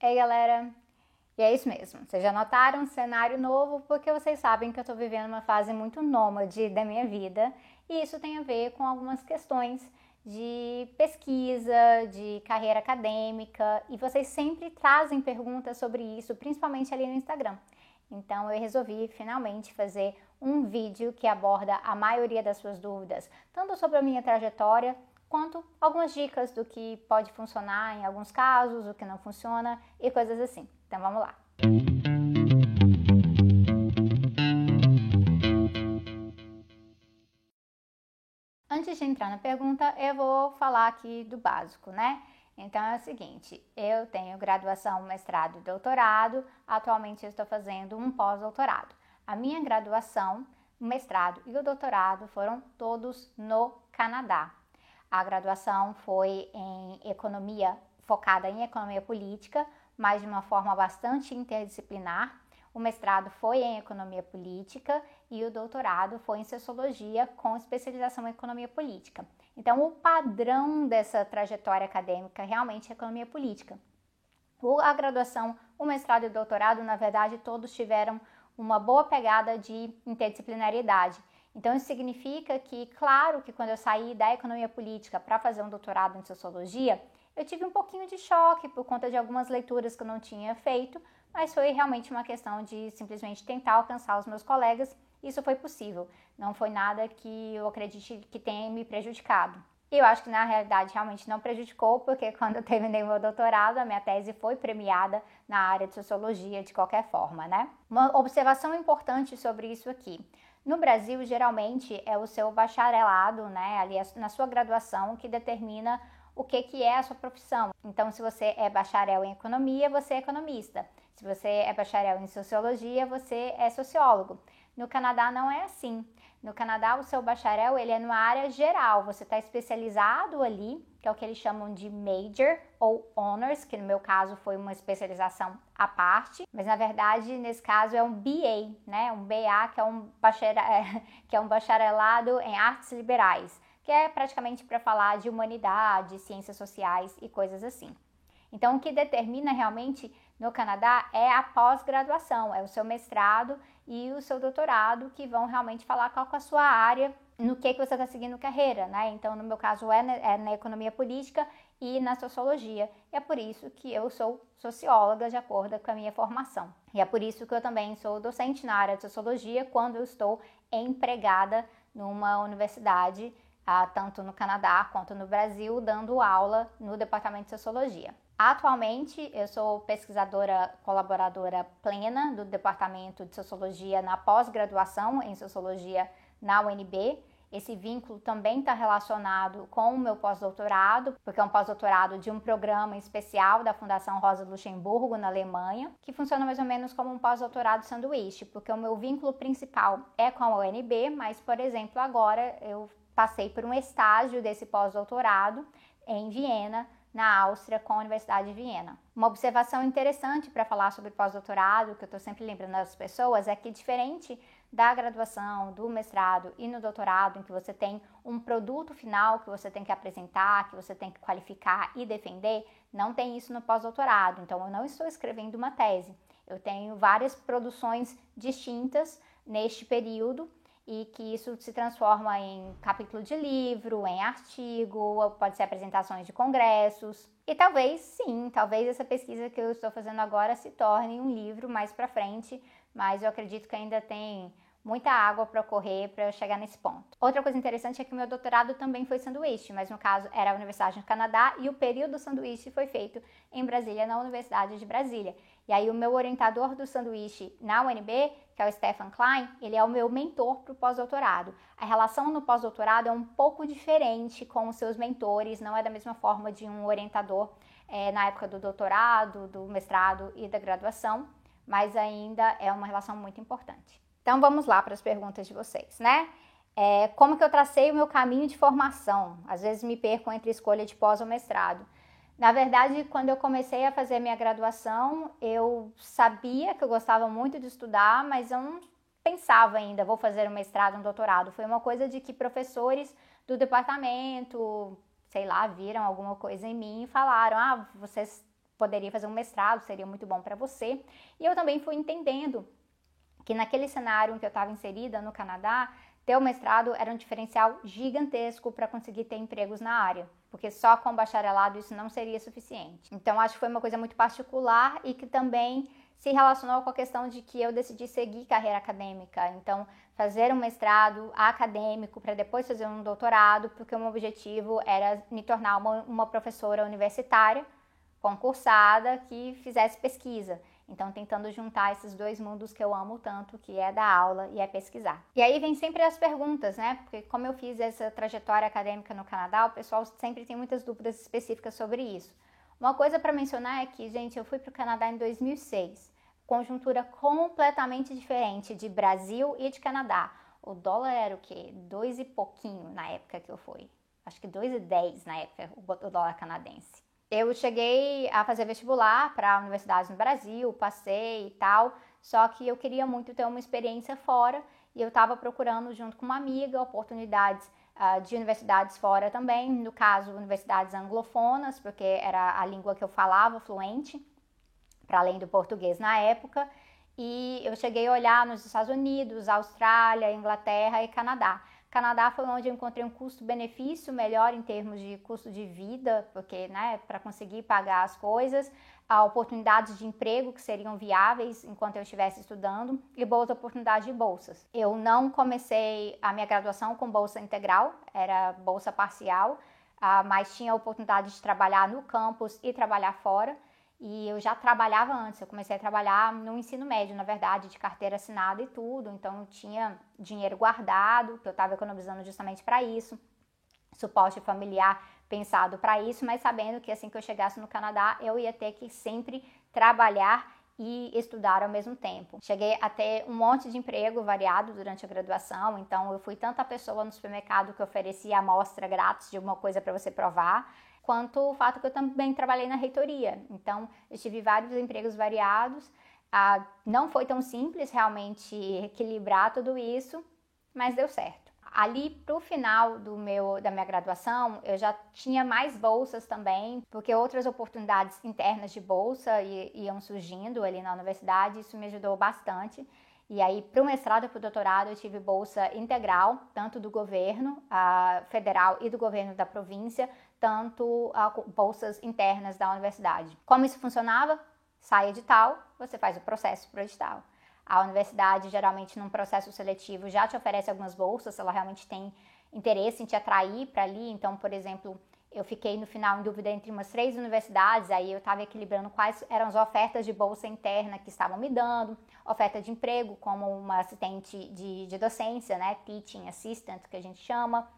Ei galera, e é isso mesmo, vocês já notaram um cenário novo porque vocês sabem que eu estou vivendo uma fase muito nômade da minha vida e isso tem a ver com algumas questões de pesquisa, de carreira acadêmica e vocês sempre trazem perguntas sobre isso, principalmente ali no Instagram. Então eu resolvi finalmente fazer um vídeo que aborda a maioria das suas dúvidas, tanto sobre a minha trajetória quanto algumas dicas do que pode funcionar em alguns casos, o que não funciona e coisas assim. Então vamos lá. Antes de entrar na pergunta, eu vou falar aqui do básico, né? Então é o seguinte, eu tenho graduação, mestrado e doutorado, atualmente estou fazendo um pós-doutorado. A minha graduação, o mestrado e o doutorado foram todos no Canadá. A graduação foi em economia, focada em economia política, mas de uma forma bastante interdisciplinar. O mestrado foi em economia política e o doutorado foi em sociologia com especialização em economia política. Então, o padrão dessa trajetória acadêmica realmente é economia política. A graduação, o mestrado e o doutorado, na verdade, todos tiveram uma boa pegada de interdisciplinariedade. Então, isso significa que, claro, que quando eu saí da economia política para fazer um doutorado em sociologia, eu tive um pouquinho de choque por conta de algumas leituras que eu não tinha feito, mas foi realmente uma questão de simplesmente tentar alcançar os meus colegas. Isso foi possível, não foi nada que eu acredite que tenha me prejudicado. E eu acho que na realidade realmente não prejudicou, porque quando eu terminei meu doutorado, a minha tese foi premiada na área de sociologia de qualquer forma, né? Uma observação importante sobre isso aqui. No Brasil, geralmente é o seu bacharelado, né, ali na sua graduação, que determina o que, que é a sua profissão. Então, se você é bacharel em economia, você é economista. Se você é bacharel em sociologia, você é sociólogo. No Canadá não é assim. No Canadá, o seu bacharel ele é numa área geral. Você está especializado ali, que é o que eles chamam de major ou honors, que no meu caso foi uma especialização à parte. Mas na verdade, nesse caso é um BA, né? Um BA que é um, bacharel, que é um bacharelado em artes liberais, que é praticamente para falar de humanidade, ciências sociais e coisas assim. Então, o que determina realmente no Canadá é a pós-graduação, é o seu mestrado e o seu doutorado que vão realmente falar qual é a sua área, no que, que você está seguindo carreira, né? Então, no meu caso, é na, é na economia política e na sociologia. E é por isso que eu sou socióloga de acordo com a minha formação. E é por isso que eu também sou docente na área de sociologia quando eu estou empregada numa universidade, ah, tanto no Canadá quanto no Brasil, dando aula no departamento de sociologia. Atualmente, eu sou pesquisadora colaboradora plena do Departamento de Sociologia na pós-graduação em Sociologia na UNB. Esse vínculo também está relacionado com o meu pós-doutorado, porque é um pós-doutorado de um programa especial da Fundação Rosa Luxemburgo, na Alemanha, que funciona mais ou menos como um pós-doutorado sanduíche, porque o meu vínculo principal é com a UNB, mas, por exemplo, agora eu passei por um estágio desse pós-doutorado em Viena, na Áustria com a Universidade de Viena. Uma observação interessante para falar sobre pós-doutorado, que eu estou sempre lembrando das pessoas, é que diferente da graduação, do mestrado e no doutorado, em que você tem um produto final que você tem que apresentar, que você tem que qualificar e defender, não tem isso no pós-doutorado. Então, eu não estou escrevendo uma tese. Eu tenho várias produções distintas neste período e que isso se transforma em capítulo de livro, em artigo, pode ser apresentações de congressos. E talvez sim, talvez essa pesquisa que eu estou fazendo agora se torne um livro mais para frente, mas eu acredito que ainda tem muita água para correr para chegar nesse ponto. Outra coisa interessante é que o meu doutorado também foi sanduíche, mas no caso era a Universidade do Canadá e o período do sanduíche foi feito em Brasília, na Universidade de Brasília. E aí o meu orientador do sanduíche na UNB, que é o Stefan Klein, ele é o meu mentor para o pós-doutorado. A relação no pós-doutorado é um pouco diferente com os seus mentores, não é da mesma forma de um orientador é, na época do doutorado, do mestrado e da graduação, mas ainda é uma relação muito importante. Então vamos lá para as perguntas de vocês, né? É, como que eu tracei o meu caminho de formação? Às vezes me perco entre escolha de pós ou mestrado. Na verdade, quando eu comecei a fazer minha graduação, eu sabia que eu gostava muito de estudar, mas eu não pensava ainda, vou fazer um mestrado, um doutorado. Foi uma coisa de que professores do departamento, sei lá, viram alguma coisa em mim e falaram: ah, você poderia fazer um mestrado, seria muito bom para você. E eu também fui entendendo que naquele cenário em que eu estava inserida no Canadá, ter o mestrado era um diferencial gigantesco para conseguir ter empregos na área, porque só com bacharelado isso não seria suficiente. Então acho que foi uma coisa muito particular e que também se relacionou com a questão de que eu decidi seguir carreira acadêmica. Então, fazer um mestrado acadêmico para depois fazer um doutorado, porque o meu objetivo era me tornar uma, uma professora universitária concursada que fizesse pesquisa. Então, tentando juntar esses dois mundos que eu amo tanto, que é dar aula e é pesquisar. E aí vem sempre as perguntas, né? Porque como eu fiz essa trajetória acadêmica no Canadá, o pessoal sempre tem muitas dúvidas específicas sobre isso. Uma coisa para mencionar é que, gente, eu fui para o Canadá em 2006, conjuntura completamente diferente de Brasil e de Canadá. O dólar era o quê? Dois e pouquinho na época que eu fui. Acho que dois e dez na época o dólar canadense. Eu cheguei a fazer vestibular para universidades no Brasil, passei e tal, só que eu queria muito ter uma experiência fora e eu estava procurando, junto com uma amiga, oportunidades uh, de universidades fora também, no caso, universidades anglofonas, porque era a língua que eu falava fluente, para além do português na época. E eu cheguei a olhar nos Estados Unidos, Austrália, Inglaterra e Canadá. Canadá foi onde eu encontrei um custo-benefício melhor em termos de custo de vida, porque, né, para conseguir pagar as coisas, a oportunidades de emprego que seriam viáveis enquanto eu estivesse estudando e boas oportunidades de bolsas. Eu não comecei a minha graduação com bolsa integral, era bolsa parcial, ah, mas tinha a oportunidade de trabalhar no campus e trabalhar fora. E eu já trabalhava antes, eu comecei a trabalhar no ensino médio, na verdade, de carteira assinada e tudo. Então, eu tinha dinheiro guardado, que eu estava economizando justamente para isso. Suporte familiar pensado para isso, mas sabendo que assim que eu chegasse no Canadá, eu ia ter que sempre trabalhar e estudar ao mesmo tempo. Cheguei a ter um monte de emprego variado durante a graduação, então eu fui tanta pessoa no supermercado que oferecia amostra grátis de alguma coisa para você provar, quanto o fato que eu também trabalhei na reitoria. Então, eu tive vários empregos variados. Ah, não foi tão simples realmente equilibrar tudo isso, mas deu certo. Ali para o final do meu, da minha graduação, eu já tinha mais bolsas também, porque outras oportunidades internas de bolsa iam surgindo ali na universidade, isso me ajudou bastante. E aí, para o mestrado e para o doutorado, eu tive bolsa integral, tanto do governo a federal e do governo da província, tanto a bolsas internas da universidade. Como isso funcionava? Sai edital, você faz o processo para o edital. A universidade, geralmente, num processo seletivo, já te oferece algumas bolsas, se ela realmente tem interesse em te atrair para ali. Então, por exemplo, eu fiquei no final em dúvida entre umas três universidades, aí eu estava equilibrando quais eram as ofertas de bolsa interna que estavam me dando, oferta de emprego como uma assistente de, de docência, né, teaching assistant que a gente chama,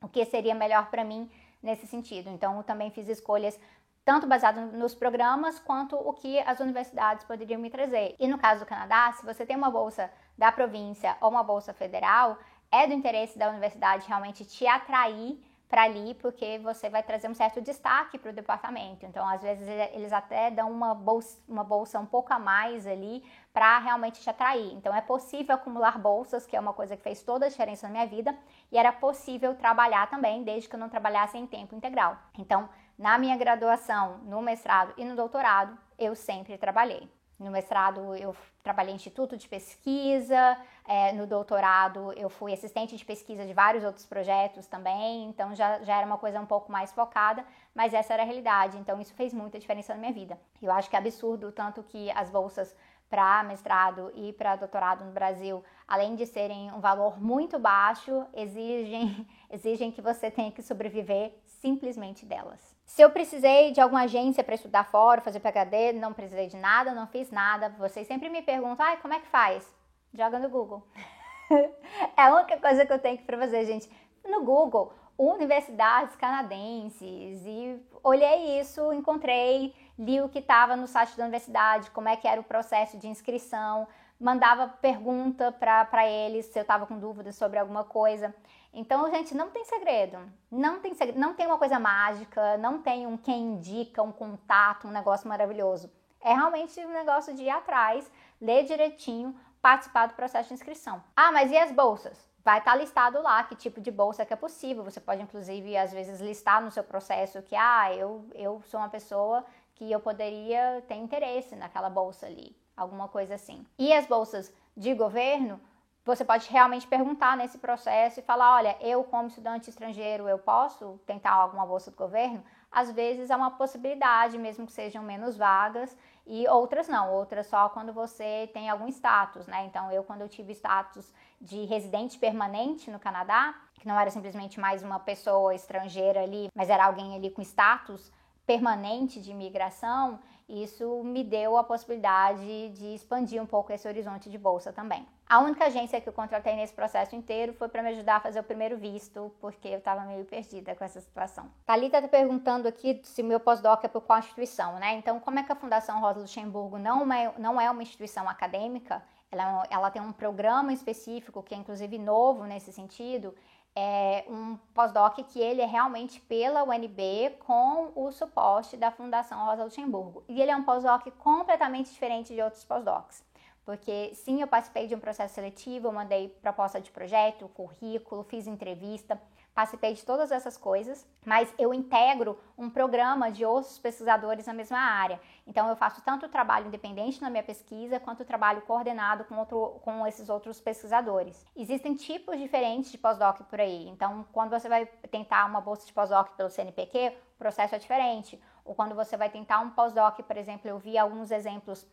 o que seria melhor para mim nesse sentido. Então, eu também fiz escolhas tanto baseado nos programas quanto o que as universidades poderiam me trazer. E no caso do Canadá, se você tem uma bolsa da província ou uma bolsa federal, é do interesse da universidade realmente te atrair para ali, porque você vai trazer um certo destaque para o departamento. Então, às vezes, eles até dão uma bolsa, uma bolsa um pouco a mais ali para realmente te atrair. Então, é possível acumular bolsas, que é uma coisa que fez toda a diferença na minha vida, e era possível trabalhar também, desde que eu não trabalhasse em tempo integral. Então, na minha graduação, no mestrado e no doutorado, eu sempre trabalhei. No mestrado, eu trabalhei em instituto de pesquisa, é, no doutorado, eu fui assistente de pesquisa de vários outros projetos também, então já, já era uma coisa um pouco mais focada, mas essa era a realidade, então isso fez muita diferença na minha vida. Eu acho que é absurdo tanto que as bolsas para mestrado e para doutorado no Brasil, além de serem um valor muito baixo, exigem, exigem que você tenha que sobreviver simplesmente delas. Se eu precisei de alguma agência para estudar fora, fazer PhD, não precisei de nada, não fiz nada. Vocês sempre me perguntam, ai, como é que faz? Joga no Google. é a única coisa que eu tenho para fazer, gente. No Google, universidades canadenses e olhei isso, encontrei, li o que estava no site da universidade, como é que era o processo de inscrição, mandava pergunta para eles se eu estava com dúvidas sobre alguma coisa. Então, gente, não tem segredo. Não tem segredo, não tem uma coisa mágica, não tem um quem indica, um contato, um negócio maravilhoso. É realmente um negócio de ir atrás, ler direitinho, participar do processo de inscrição. Ah, mas e as bolsas? Vai estar tá listado lá que tipo de bolsa que é possível. Você pode, inclusive, às vezes, listar no seu processo que, ah, eu, eu sou uma pessoa que eu poderia ter interesse naquela bolsa ali, alguma coisa assim. E as bolsas de governo, você pode realmente perguntar nesse processo e falar, olha, eu como estudante estrangeiro, eu posso tentar alguma bolsa do governo? Às vezes é uma possibilidade, mesmo que sejam menos vagas, e outras não, outras só quando você tem algum status, né? Então, eu quando eu tive status de residente permanente no Canadá, que não era simplesmente mais uma pessoa estrangeira ali, mas era alguém ali com status permanente de imigração, isso me deu a possibilidade de expandir um pouco esse horizonte de bolsa também. A única agência que eu contratei nesse processo inteiro foi para me ajudar a fazer o primeiro visto, porque eu estava meio perdida com essa situação. Thalita está perguntando aqui se meu pós-doc é por qual instituição, né? Então, como é que a Fundação Rosa Luxemburgo não é, não é uma instituição acadêmica, ela, ela tem um programa específico, que é inclusive novo nesse sentido, é um pós-doc que ele é realmente pela UNB com o suporte da Fundação Rosa Luxemburgo. E ele é um pós-doc completamente diferente de outros pós-docs. Porque sim, eu participei de um processo seletivo, eu mandei proposta de projeto, currículo, fiz entrevista, participei de todas essas coisas, mas eu integro um programa de outros pesquisadores na mesma área. Então eu faço tanto trabalho independente na minha pesquisa, quanto trabalho coordenado com, outro, com esses outros pesquisadores. Existem tipos diferentes de pós-doc por aí. Então, quando você vai tentar uma bolsa de pós-doc pelo CNPq, o processo é diferente. Ou quando você vai tentar um pós-doc, por exemplo, eu vi alguns exemplos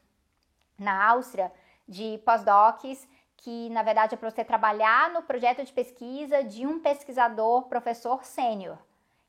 na Áustria de pós-docs que na verdade é para você trabalhar no projeto de pesquisa de um pesquisador professor sênior.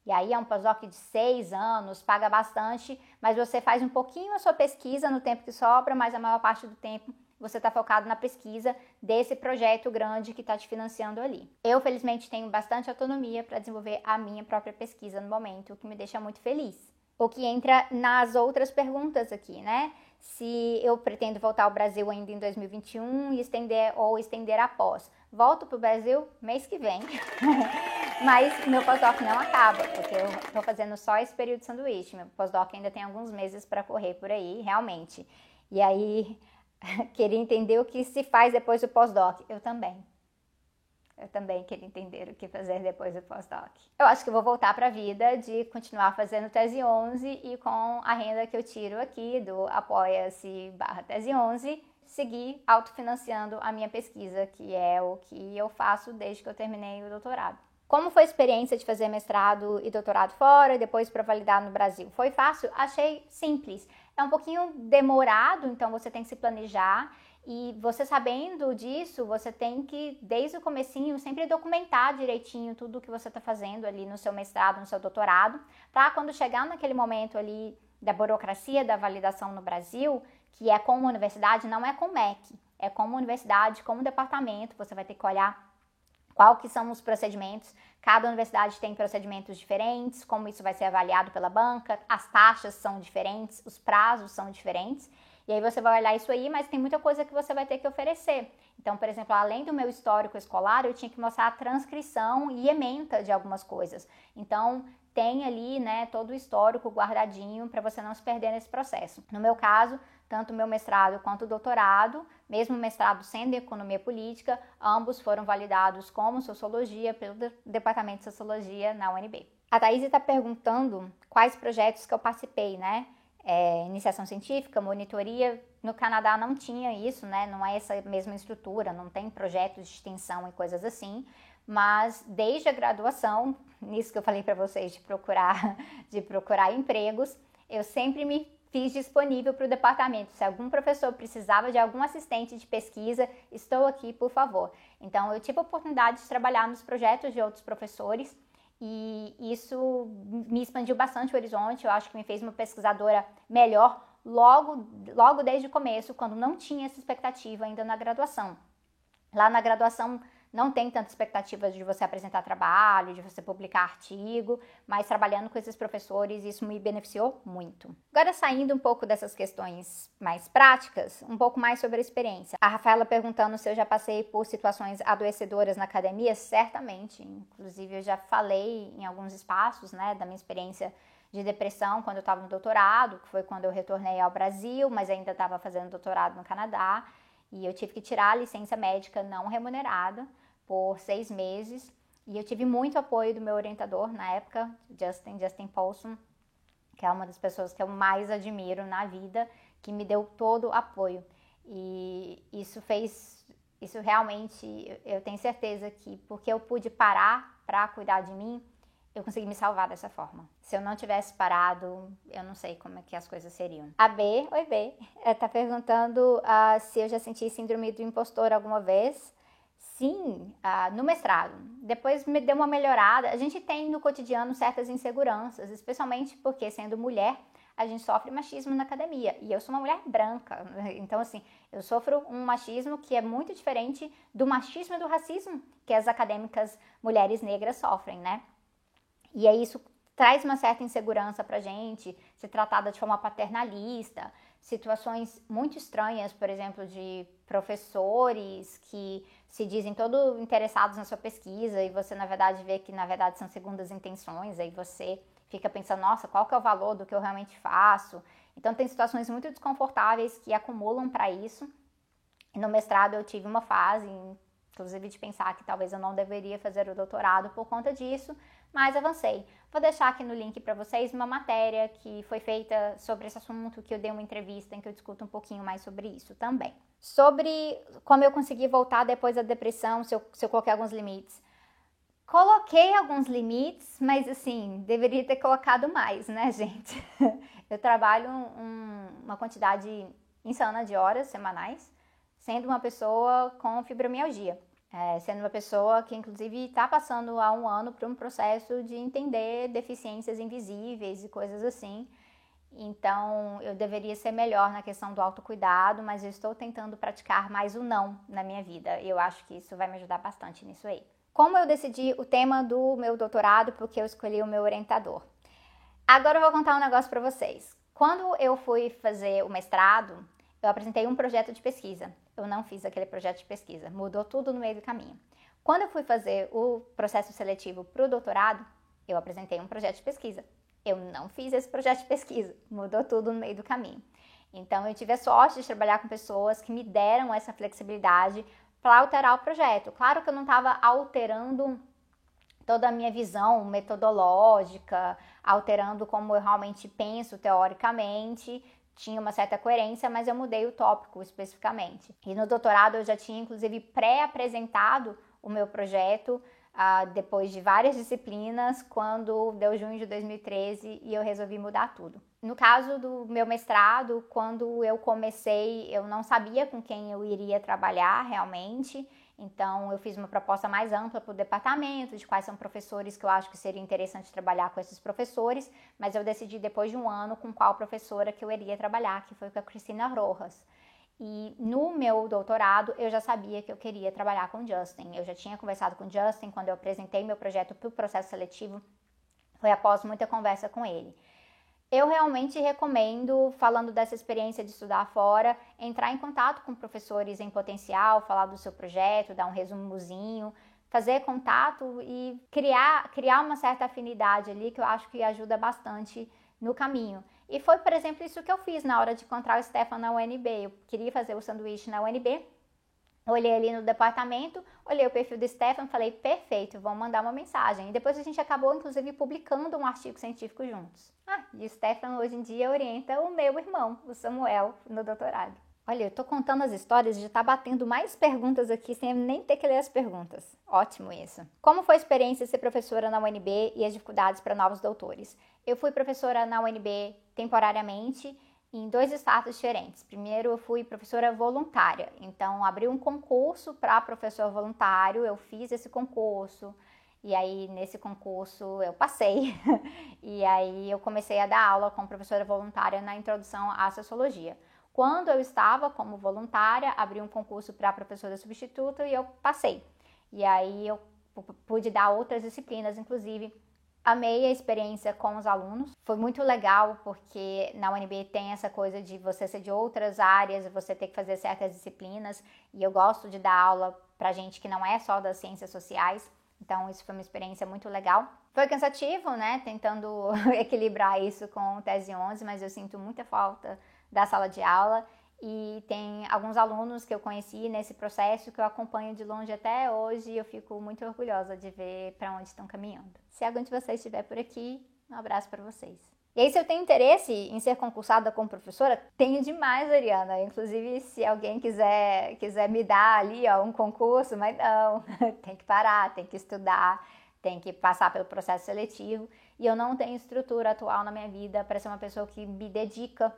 E aí é um pós-doc de seis anos, paga bastante, mas você faz um pouquinho a sua pesquisa no tempo que sobra, mas a maior parte do tempo você está focado na pesquisa desse projeto grande que está te financiando ali. Eu, felizmente, tenho bastante autonomia para desenvolver a minha própria pesquisa no momento, o que me deixa muito feliz. O que entra nas outras perguntas aqui, né? Se eu pretendo voltar ao Brasil ainda em 2021 e estender ou estender após. Volto para o Brasil mês que vem, mas meu pós-doc não acaba, porque eu estou fazendo só esse período de sanduíche. Meu pós-doc ainda tem alguns meses para correr por aí, realmente. E aí, queria entender o que se faz depois do pós-doc. Eu também. Eu também queria entender o que fazer depois do pós-doc. Eu acho que vou voltar para a vida de continuar fazendo tese 11 e com a renda que eu tiro aqui do apoia-se barra tese 11, seguir autofinanciando a minha pesquisa, que é o que eu faço desde que eu terminei o doutorado. Como foi a experiência de fazer mestrado e doutorado fora e depois para validar no Brasil? Foi fácil? Achei simples. É um pouquinho demorado, então você tem que se planejar e você sabendo disso, você tem que, desde o comecinho, sempre documentar direitinho tudo o que você está fazendo ali no seu mestrado, no seu doutorado, para quando chegar naquele momento ali da burocracia da validação no Brasil, que é como universidade, não é com MEC, é como universidade, como departamento, você vai ter que olhar qual que são os procedimentos. Cada universidade tem procedimentos diferentes, como isso vai ser avaliado pela banca, as taxas são diferentes, os prazos são diferentes. E aí você vai olhar isso aí, mas tem muita coisa que você vai ter que oferecer. Então, por exemplo, além do meu histórico escolar, eu tinha que mostrar a transcrição e ementa de algumas coisas. Então, tem ali, né, todo o histórico guardadinho para você não se perder nesse processo. No meu caso, tanto o meu mestrado quanto o doutorado, mesmo mestrado sendo economia política, ambos foram validados como sociologia pelo Departamento de Sociologia na UNB. A Thaís está perguntando quais projetos que eu participei, né? É, iniciação científica, monitoria. No Canadá não tinha isso, né? Não é essa mesma estrutura, não tem projetos de extensão e coisas assim. Mas desde a graduação, nisso que eu falei para vocês de procurar, de procurar empregos, eu sempre me fiz disponível para o departamento. Se algum professor precisava de algum assistente de pesquisa, estou aqui, por favor. Então, eu tive a oportunidade de trabalhar nos projetos de outros professores e isso me expandiu bastante o horizonte, eu acho que me fez uma pesquisadora melhor logo, logo desde o começo, quando não tinha essa expectativa ainda na graduação. Lá na graduação não tem tanta expectativa de você apresentar trabalho, de você publicar artigo, mas trabalhando com esses professores, isso me beneficiou muito. Agora, saindo um pouco dessas questões mais práticas, um pouco mais sobre a experiência. A Rafaela perguntando se eu já passei por situações adoecedoras na academia, certamente. Inclusive, eu já falei em alguns espaços, né, da minha experiência de depressão quando eu estava no doutorado, que foi quando eu retornei ao Brasil, mas ainda estava fazendo doutorado no Canadá. E eu tive que tirar a licença médica não remunerada por seis meses. E eu tive muito apoio do meu orientador na época, Justin, Justin Paulson, que é uma das pessoas que eu mais admiro na vida, que me deu todo o apoio. E isso fez, isso realmente, eu tenho certeza que porque eu pude parar para cuidar de mim, eu consegui me salvar dessa forma. Se eu não tivesse parado, eu não sei como é que as coisas seriam. A B, oi B, está perguntando uh, se eu já senti síndrome do impostor alguma vez. Sim, uh, no mestrado. Depois me deu uma melhorada. A gente tem no cotidiano certas inseguranças, especialmente porque, sendo mulher, a gente sofre machismo na academia. E eu sou uma mulher branca. Então, assim, eu sofro um machismo que é muito diferente do machismo e do racismo que as acadêmicas mulheres negras sofrem, né? E aí isso traz uma certa insegurança pra gente, ser tratada de forma paternalista, situações muito estranhas, por exemplo, de professores que se dizem todo interessados na sua pesquisa e você na verdade vê que na verdade são segundas intenções, aí você fica pensando, nossa, qual que é o valor do que eu realmente faço? Então tem situações muito desconfortáveis que acumulam para isso. E no mestrado eu tive uma fase, inclusive de pensar que talvez eu não deveria fazer o doutorado por conta disso, mas avancei. Vou deixar aqui no link para vocês uma matéria que foi feita sobre esse assunto, que eu dei uma entrevista em que eu discuto um pouquinho mais sobre isso também. Sobre como eu consegui voltar depois da depressão, se eu, se eu coloquei alguns limites. Coloquei alguns limites, mas assim, deveria ter colocado mais, né, gente? Eu trabalho um, uma quantidade insana de horas semanais, sendo uma pessoa com fibromialgia é, sendo uma pessoa que, inclusive, está passando há um ano por um processo de entender deficiências invisíveis e coisas assim. Então, eu deveria ser melhor na questão do autocuidado, mas eu estou tentando praticar mais o não na minha vida. E eu acho que isso vai me ajudar bastante nisso aí. Como eu decidi o tema do meu doutorado, porque eu escolhi o meu orientador. Agora eu vou contar um negócio para vocês. Quando eu fui fazer o mestrado, eu apresentei um projeto de pesquisa eu não fiz aquele projeto de pesquisa. Mudou tudo no meio do caminho. Quando eu fui fazer o processo seletivo para o doutorado, eu apresentei um projeto de pesquisa. Eu não fiz esse projeto de pesquisa. Mudou tudo no meio do caminho. Então, eu tive a sorte de trabalhar com pessoas que me deram essa flexibilidade para alterar o projeto. Claro que eu não estava alterando toda a minha visão metodológica, alterando como eu realmente penso teoricamente, tinha uma certa coerência, mas eu mudei o tópico especificamente. E no doutorado eu já tinha, inclusive, pré-apresentado o meu projeto uh, depois de várias disciplinas, quando deu junho de 2013 e eu resolvi mudar tudo. No caso do meu mestrado, quando eu comecei, eu não sabia com quem eu iria trabalhar realmente. Então, eu fiz uma proposta mais ampla para o departamento, de quais são professores que eu acho que seria interessante trabalhar com esses professores, mas eu decidi depois de um ano com qual professora que eu iria trabalhar, que foi com a Cristina Rojas. E no meu doutorado, eu já sabia que eu queria trabalhar com Justin. Eu já tinha conversado com Justin quando eu apresentei meu projeto para o processo seletivo, foi após muita conversa com ele. Eu realmente recomendo, falando dessa experiência de estudar fora, entrar em contato com professores em potencial, falar do seu projeto, dar um resumozinho, fazer contato e criar, criar uma certa afinidade ali que eu acho que ajuda bastante no caminho. E foi, por exemplo, isso que eu fiz na hora de encontrar o Stefan na UNB. Eu queria fazer o sanduíche na UNB, Olhei ali no departamento, olhei o perfil do Stefan, falei, perfeito, vamos mandar uma mensagem. E depois a gente acabou, inclusive, publicando um artigo científico juntos. Ah, e o Stefan hoje em dia orienta o meu irmão, o Samuel, no doutorado. Olha, eu tô contando as histórias e já tá batendo mais perguntas aqui sem nem ter que ler as perguntas. Ótimo isso. Como foi a experiência de ser professora na UNB e as dificuldades para novos doutores? Eu fui professora na UNB temporariamente em dois estados diferentes. Primeiro, eu fui professora voluntária, então abri um concurso para professor voluntário, eu fiz esse concurso. E aí, nesse concurso, eu passei. e aí, eu comecei a dar aula como professora voluntária na introdução à sociologia. Quando eu estava como voluntária, abri um concurso para professora substituta e eu passei. E aí, eu pude dar outras disciplinas, inclusive Amei a experiência com os alunos. Foi muito legal porque na UNB tem essa coisa de você ser de outras áreas, você ter que fazer certas disciplinas, e eu gosto de dar aula para gente que não é só das ciências sociais. Então, isso foi uma experiência muito legal. Foi cansativo, né? Tentando equilibrar isso com o Tese 11, mas eu sinto muita falta da sala de aula e tem alguns alunos que eu conheci nesse processo que eu acompanho de longe até hoje e eu fico muito orgulhosa de ver para onde estão caminhando. Se algum de vocês estiver por aqui, um abraço para vocês. E aí, se eu tenho interesse em ser concursada como professora, tenho demais, Ariana. Inclusive, se alguém quiser, quiser me dar ali ó, um concurso, mas não, tem que parar, tem que estudar, tem que passar pelo processo seletivo. E eu não tenho estrutura atual na minha vida para ser uma pessoa que me dedica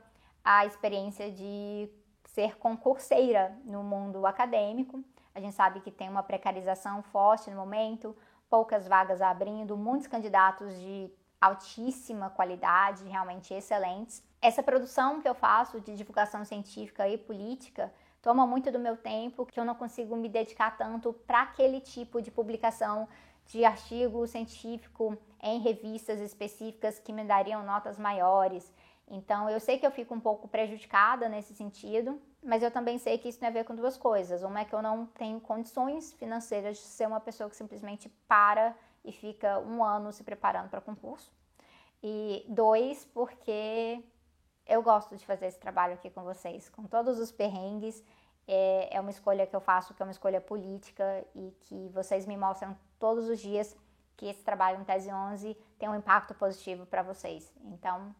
à experiência de ser concurseira no mundo acadêmico. A gente sabe que tem uma precarização forte no momento, poucas vagas abrindo, muitos candidatos de altíssima qualidade, realmente excelentes. Essa produção que eu faço de divulgação científica e política toma muito do meu tempo, que eu não consigo me dedicar tanto para aquele tipo de publicação de artigo científico em revistas específicas que me dariam notas maiores. Então, eu sei que eu fico um pouco prejudicada nesse sentido, mas eu também sei que isso tem a ver com duas coisas. Uma é que eu não tenho condições financeiras de ser uma pessoa que simplesmente para e fica um ano se preparando para concurso. E dois, porque eu gosto de fazer esse trabalho aqui com vocês, com todos os perrengues. É, é uma escolha que eu faço, que é uma escolha política e que vocês me mostram todos os dias que esse trabalho no Tese 11 tem um impacto positivo para vocês. Então,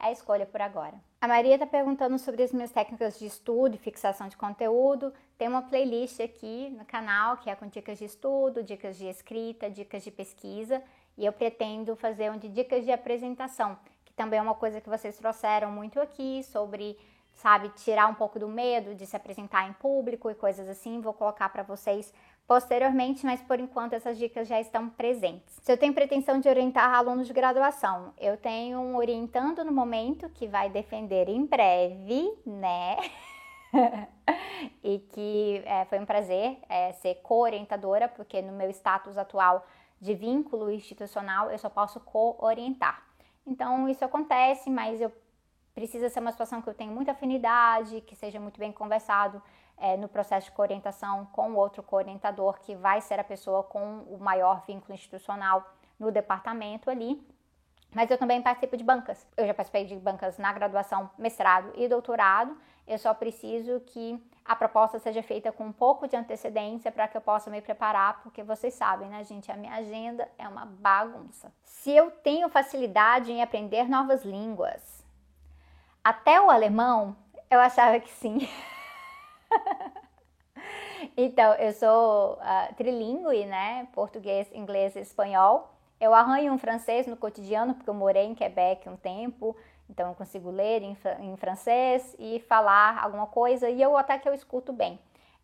é a escolha por agora. A Maria está perguntando sobre as minhas técnicas de estudo e fixação de conteúdo. Tem uma playlist aqui no canal que é com dicas de estudo, dicas de escrita, dicas de pesquisa. E eu pretendo fazer um de dicas de apresentação, que também é uma coisa que vocês trouxeram muito aqui sobre, sabe, tirar um pouco do medo de se apresentar em público e coisas assim. Vou colocar para vocês posteriormente, mas por enquanto essas dicas já estão presentes. Se eu tenho pretensão de orientar alunos de graduação, eu tenho um orientando no momento que vai defender em breve, né? e que é, foi um prazer é, ser co-orientadora, porque no meu status atual de vínculo institucional eu só posso co-orientar. Então isso acontece, mas eu precisa ser uma situação que eu tenho muita afinidade, que seja muito bem conversado é, no processo de coorientação com outro coorientador, que vai ser a pessoa com o maior vínculo institucional no departamento ali. Mas eu também participo de bancas. Eu já participei de bancas na graduação, mestrado e doutorado. Eu só preciso que a proposta seja feita com um pouco de antecedência para que eu possa me preparar, porque vocês sabem, né, gente? A minha agenda é uma bagunça. Se eu tenho facilidade em aprender novas línguas, até o alemão, eu achava que sim. então, eu sou uh, trilingue, né? Português, inglês e espanhol. Eu arranho um francês no cotidiano, porque eu morei em Quebec um tempo, então eu consigo ler em, em francês e falar alguma coisa, e eu até que eu escuto bem.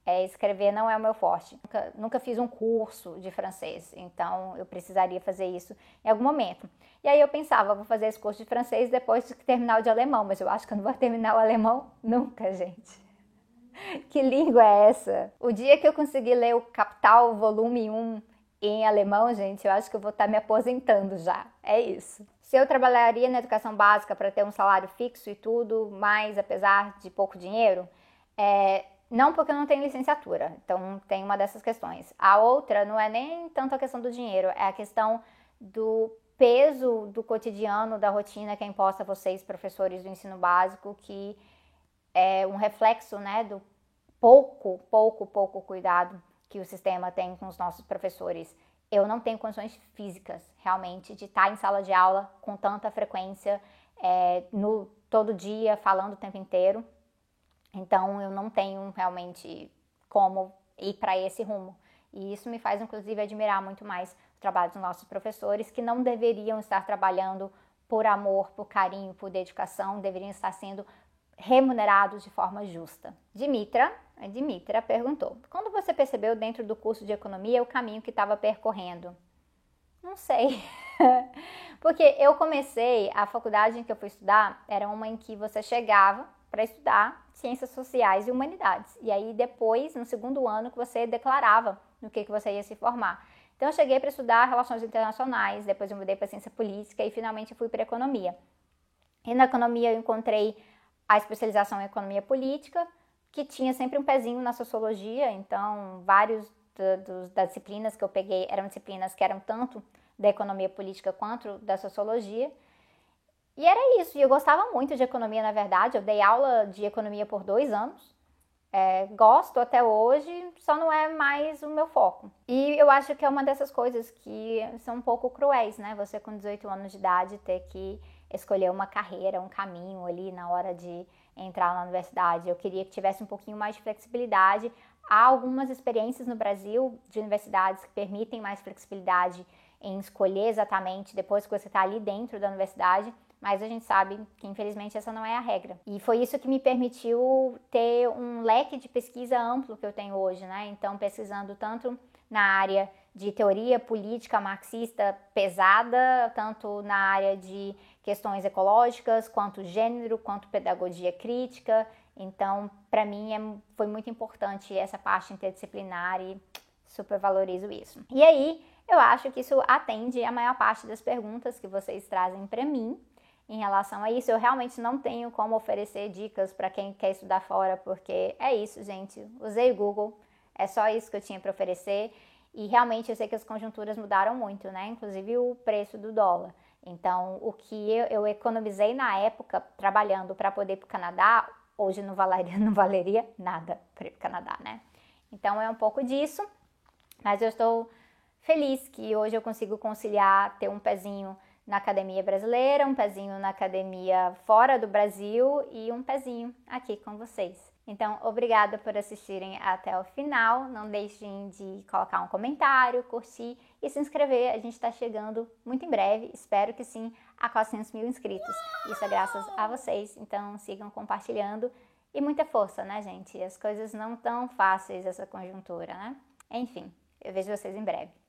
É, escrever não é o meu forte. Nunca, nunca, fiz um curso de francês, então eu precisaria fazer isso em algum momento. E aí eu pensava, vou fazer esse curso de francês depois de terminar o de alemão, mas eu acho que eu não vou terminar o alemão nunca, gente. que língua é essa? O dia que eu conseguir ler o Capital Volume 1 em alemão, gente, eu acho que eu vou estar me aposentando já. É isso. Se eu trabalharia na educação básica para ter um salário fixo e tudo, mas apesar de pouco dinheiro, é, não porque eu não tenho licenciatura, então tem uma dessas questões. A outra não é nem tanto a questão do dinheiro, é a questão do peso do cotidiano, da rotina que é imposta a vocês, professores do ensino básico, que é um reflexo né, do pouco, pouco, pouco cuidado que o sistema tem com os nossos professores. Eu não tenho condições físicas, realmente, de estar em sala de aula com tanta frequência, é, no todo dia, falando o tempo inteiro. Então, eu não tenho realmente como ir para esse rumo. E isso me faz, inclusive, admirar muito mais o trabalho dos nossos professores, que não deveriam estar trabalhando por amor, por carinho, por dedicação, deveriam estar sendo remunerados de forma justa. Dimitra, a Dimitra perguntou: quando você percebeu dentro do curso de economia o caminho que estava percorrendo? Não sei. Porque eu comecei, a faculdade em que eu fui estudar era uma em que você chegava para estudar ciências sociais e humanidades. E aí depois, no segundo ano, que você declarava no que, que você ia se formar. Então eu cheguei para estudar relações internacionais, depois eu mudei para ciência política e finalmente fui para economia. E na economia eu encontrei a especialização em economia política, que tinha sempre um pezinho na sociologia, então vários do, das disciplinas que eu peguei eram disciplinas que eram tanto da economia política quanto da sociologia. E era isso, e eu gostava muito de economia, na verdade, eu dei aula de economia por dois anos, é, gosto até hoje, só não é mais o meu foco. E eu acho que é uma dessas coisas que são um pouco cruéis, né? Você com 18 anos de idade ter que escolher uma carreira, um caminho ali na hora de entrar na universidade. Eu queria que tivesse um pouquinho mais de flexibilidade. Há algumas experiências no Brasil de universidades que permitem mais flexibilidade em escolher exatamente depois que você está ali dentro da universidade, mas a gente sabe que infelizmente essa não é a regra. E foi isso que me permitiu ter um leque de pesquisa amplo que eu tenho hoje, né? Então, pesquisando tanto na área de teoria política marxista pesada, tanto na área de questões ecológicas, quanto gênero, quanto pedagogia crítica. Então, para mim, é, foi muito importante essa parte interdisciplinar e super valorizo isso. E aí, eu acho que isso atende a maior parte das perguntas que vocês trazem para mim em relação a isso. Eu realmente não tenho como oferecer dicas para quem quer estudar fora, porque é isso, gente. Usei o Google, é só isso que eu tinha para oferecer. E realmente eu sei que as conjunturas mudaram muito, né? Inclusive o preço do dólar. Então, o que eu, eu economizei na época trabalhando para poder ir para o Canadá, hoje não valeria, não valeria nada para ir para o Canadá, né? Então, é um pouco disso. Mas eu estou feliz que hoje eu consigo conciliar ter um pezinho na academia brasileira, um pezinho na academia fora do Brasil e um pezinho aqui com vocês. Então, obrigada por assistirem até o final. Não deixem de colocar um comentário, curtir e se inscrever. A gente está chegando muito em breve, espero que sim, a 400 mil inscritos. Isso é graças a vocês. Então, sigam compartilhando e muita força, né, gente? As coisas não tão fáceis essa conjuntura, né? Enfim, eu vejo vocês em breve.